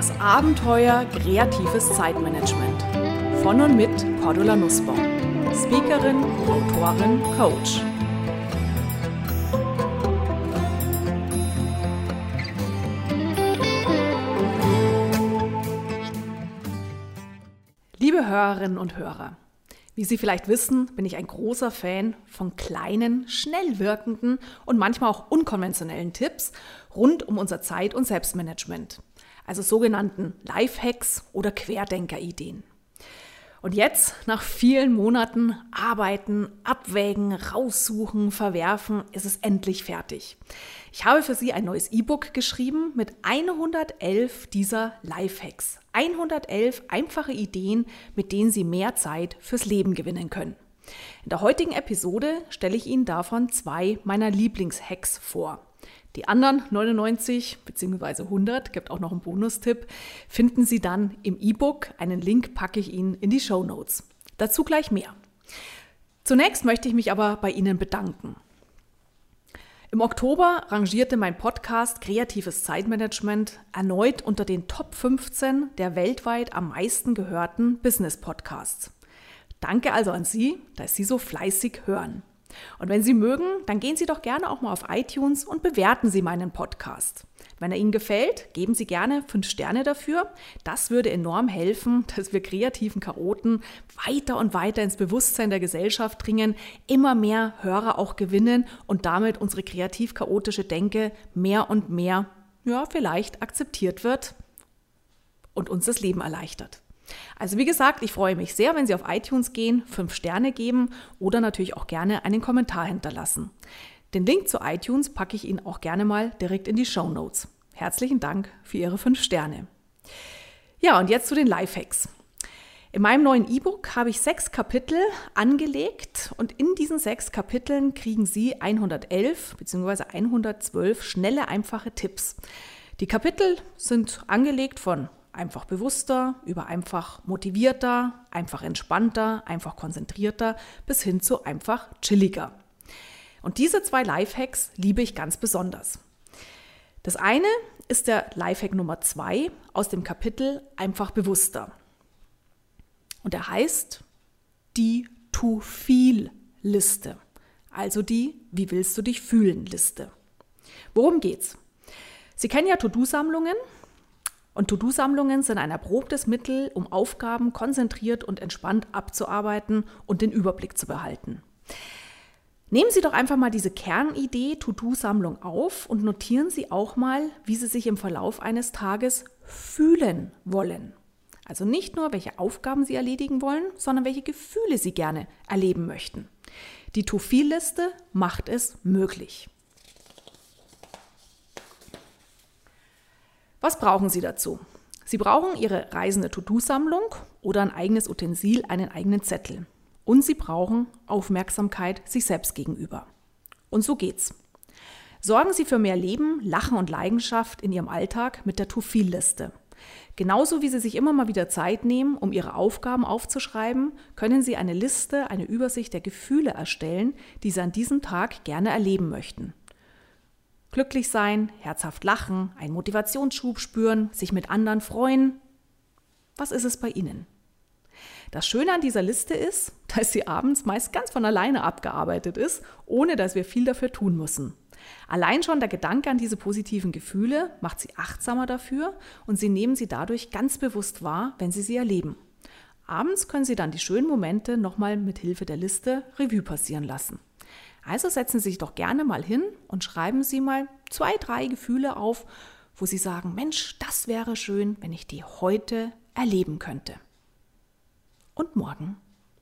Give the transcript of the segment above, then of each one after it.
Das Abenteuer kreatives Zeitmanagement. Von und mit Cordula Nussbaum. Speakerin, Autorin, Coach. Liebe Hörerinnen und Hörer, wie Sie vielleicht wissen, bin ich ein großer Fan von kleinen, schnell wirkenden und manchmal auch unkonventionellen Tipps rund um unser Zeit- und Selbstmanagement, also sogenannten Lifehacks oder Querdenker-Ideen. Und jetzt, nach vielen Monaten Arbeiten, Abwägen, Raussuchen, Verwerfen, ist es endlich fertig. Ich habe für Sie ein neues E-Book geschrieben mit 111 dieser Lifehacks. 111 einfache Ideen, mit denen Sie mehr Zeit fürs Leben gewinnen können. In der heutigen Episode stelle ich Ihnen davon zwei meiner Lieblingshacks vor. Die anderen 99 bzw. 100, gibt auch noch einen Bonustipp, finden Sie dann im E-Book. Einen Link packe ich Ihnen in die Show Notes. Dazu gleich mehr. Zunächst möchte ich mich aber bei Ihnen bedanken. Im Oktober rangierte mein Podcast Kreatives Zeitmanagement erneut unter den Top 15 der weltweit am meisten gehörten Business Podcasts. Danke also an Sie, dass Sie so fleißig hören. Und wenn Sie mögen, dann gehen Sie doch gerne auch mal auf iTunes und bewerten Sie meinen Podcast. Wenn er Ihnen gefällt, geben Sie gerne fünf Sterne dafür. Das würde enorm helfen, dass wir kreativen Chaoten weiter und weiter ins Bewusstsein der Gesellschaft dringen, immer mehr Hörer auch gewinnen und damit unsere kreativ-chaotische Denke mehr und mehr, ja, vielleicht akzeptiert wird und uns das Leben erleichtert. Also wie gesagt, ich freue mich sehr, wenn Sie auf iTunes gehen, fünf Sterne geben oder natürlich auch gerne einen Kommentar hinterlassen. Den Link zu iTunes packe ich Ihnen auch gerne mal direkt in die Show Notes. Herzlichen Dank für Ihre fünf Sterne. Ja, und jetzt zu den Lifehacks. In meinem neuen E-Book habe ich sechs Kapitel angelegt und in diesen sechs Kapiteln kriegen Sie 111 bzw. 112 schnelle, einfache Tipps. Die Kapitel sind angelegt von einfach bewusster, über einfach motivierter, einfach entspannter, einfach konzentrierter bis hin zu einfach chilliger. Und diese zwei Lifehacks liebe ich ganz besonders. Das eine ist der Lifehack Nummer zwei aus dem Kapitel Einfach bewusster. Und er heißt die To-Feel-Liste. Also die Wie willst du dich fühlen Liste. Worum geht's? Sie kennen ja To-Do-Sammlungen und To-Do-Sammlungen sind ein erprobtes Mittel, um Aufgaben konzentriert und entspannt abzuarbeiten und den Überblick zu behalten. Nehmen Sie doch einfach mal diese Kernidee To-Do-Sammlung auf und notieren Sie auch mal, wie Sie sich im Verlauf eines Tages fühlen wollen. Also nicht nur, welche Aufgaben Sie erledigen wollen, sondern welche Gefühle Sie gerne erleben möchten. Die To-Feel-Liste macht es möglich. Was brauchen Sie dazu? Sie brauchen Ihre reisende To-Do-Sammlung oder ein eigenes Utensil, einen eigenen Zettel. Und Sie brauchen Aufmerksamkeit sich selbst gegenüber. Und so geht's. Sorgen Sie für mehr Leben, Lachen und Leidenschaft in Ihrem Alltag mit der To-Feel-Liste. Genauso wie Sie sich immer mal wieder Zeit nehmen, um Ihre Aufgaben aufzuschreiben, können Sie eine Liste, eine Übersicht der Gefühle erstellen, die Sie an diesem Tag gerne erleben möchten. Glücklich sein, herzhaft lachen, einen Motivationsschub spüren, sich mit anderen freuen. Was ist es bei Ihnen? Das Schöne an dieser Liste ist, dass sie abends meist ganz von alleine abgearbeitet ist, ohne dass wir viel dafür tun müssen. Allein schon der Gedanke an diese positiven Gefühle macht sie achtsamer dafür und sie nehmen sie dadurch ganz bewusst wahr, wenn sie sie erleben. Abends können Sie dann die schönen Momente nochmal mit Hilfe der Liste Revue passieren lassen. Also setzen Sie sich doch gerne mal hin und schreiben Sie mal zwei, drei Gefühle auf, wo Sie sagen, Mensch, das wäre schön, wenn ich die heute erleben könnte. Und morgen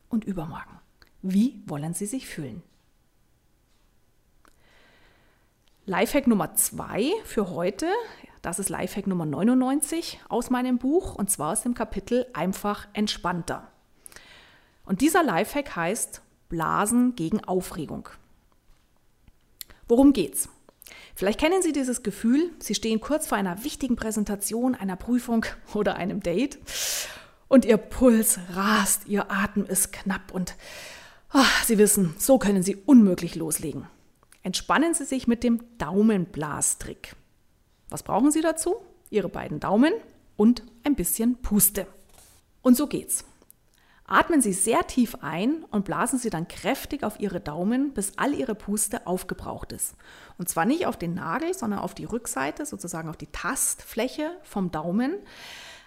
und übermorgen. Wie wollen Sie sich fühlen? Lifehack Nummer zwei für heute, das ist Lifehack Nummer 99 aus meinem Buch und zwar aus dem Kapitel Einfach entspannter. Und dieser Lifehack heißt Blasen gegen Aufregung. Worum geht's? Vielleicht kennen Sie dieses Gefühl, Sie stehen kurz vor einer wichtigen Präsentation, einer Prüfung oder einem Date und Ihr Puls rast, Ihr Atem ist knapp und oh, Sie wissen, so können Sie unmöglich loslegen. Entspannen Sie sich mit dem Daumenblastrick. Was brauchen Sie dazu? Ihre beiden Daumen und ein bisschen Puste. Und so geht's. Atmen Sie sehr tief ein und blasen Sie dann kräftig auf Ihre Daumen, bis all Ihre Puste aufgebraucht ist. Und zwar nicht auf den Nagel, sondern auf die Rückseite, sozusagen auf die Tastfläche vom Daumen.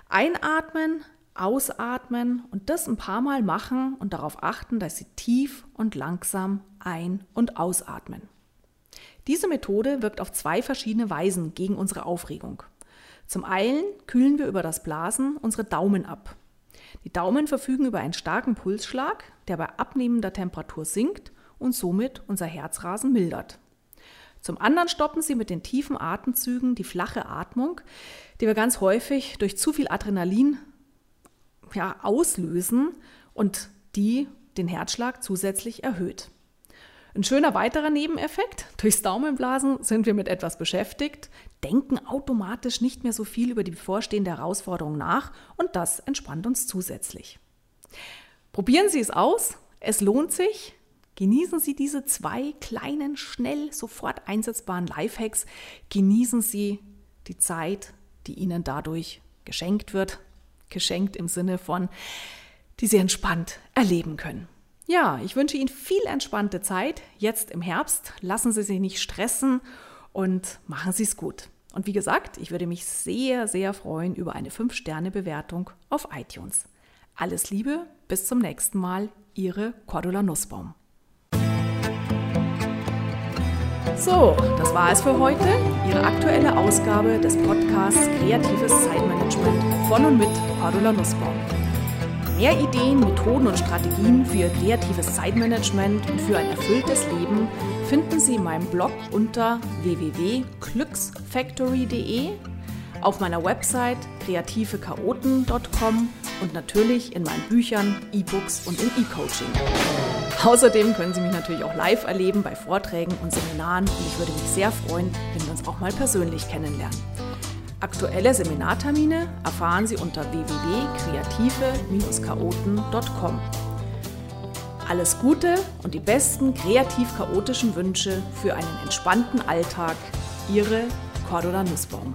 Einatmen, ausatmen und das ein paar Mal machen und darauf achten, dass Sie tief und langsam ein- und ausatmen. Diese Methode wirkt auf zwei verschiedene Weisen gegen unsere Aufregung. Zum einen kühlen wir über das Blasen unsere Daumen ab. Die Daumen verfügen über einen starken Pulsschlag, der bei abnehmender Temperatur sinkt und somit unser Herzrasen mildert. Zum anderen stoppen sie mit den tiefen Atemzügen die flache Atmung, die wir ganz häufig durch zu viel Adrenalin ja, auslösen und die den Herzschlag zusätzlich erhöht. Ein schöner weiterer Nebeneffekt, durchs Daumenblasen sind wir mit etwas beschäftigt, denken automatisch nicht mehr so viel über die bevorstehende Herausforderung nach und das entspannt uns zusätzlich. Probieren Sie es aus, es lohnt sich. Genießen Sie diese zwei kleinen, schnell, sofort einsetzbaren Lifehacks. Genießen Sie die Zeit, die Ihnen dadurch geschenkt wird. Geschenkt im Sinne von, die Sie entspannt erleben können. Ja, ich wünsche Ihnen viel entspannte Zeit jetzt im Herbst. Lassen Sie sich nicht stressen und machen Sie es gut. Und wie gesagt, ich würde mich sehr, sehr freuen über eine 5-Sterne-Bewertung auf iTunes. Alles Liebe, bis zum nächsten Mal, Ihre Cordula Nussbaum. So, das war es für heute. Ihre aktuelle Ausgabe des Podcasts Kreatives Zeitmanagement von und mit Cordula Nussbaum. Mehr Ideen, Methoden und Strategien für kreatives Zeitmanagement und für ein erfülltes Leben finden Sie in meinem Blog unter www.glücksfactory.de, auf meiner Website kreativechaoten.com und natürlich in meinen Büchern, E-Books und im E-Coaching. Außerdem können Sie mich natürlich auch live erleben bei Vorträgen und Seminaren und ich würde mich sehr freuen, wenn wir uns auch mal persönlich kennenlernen. Aktuelle Seminartermine erfahren Sie unter www.kreative-chaoten.com. Alles Gute und die besten kreativ-chaotischen Wünsche für einen entspannten Alltag. Ihre Cordula Nussbaum.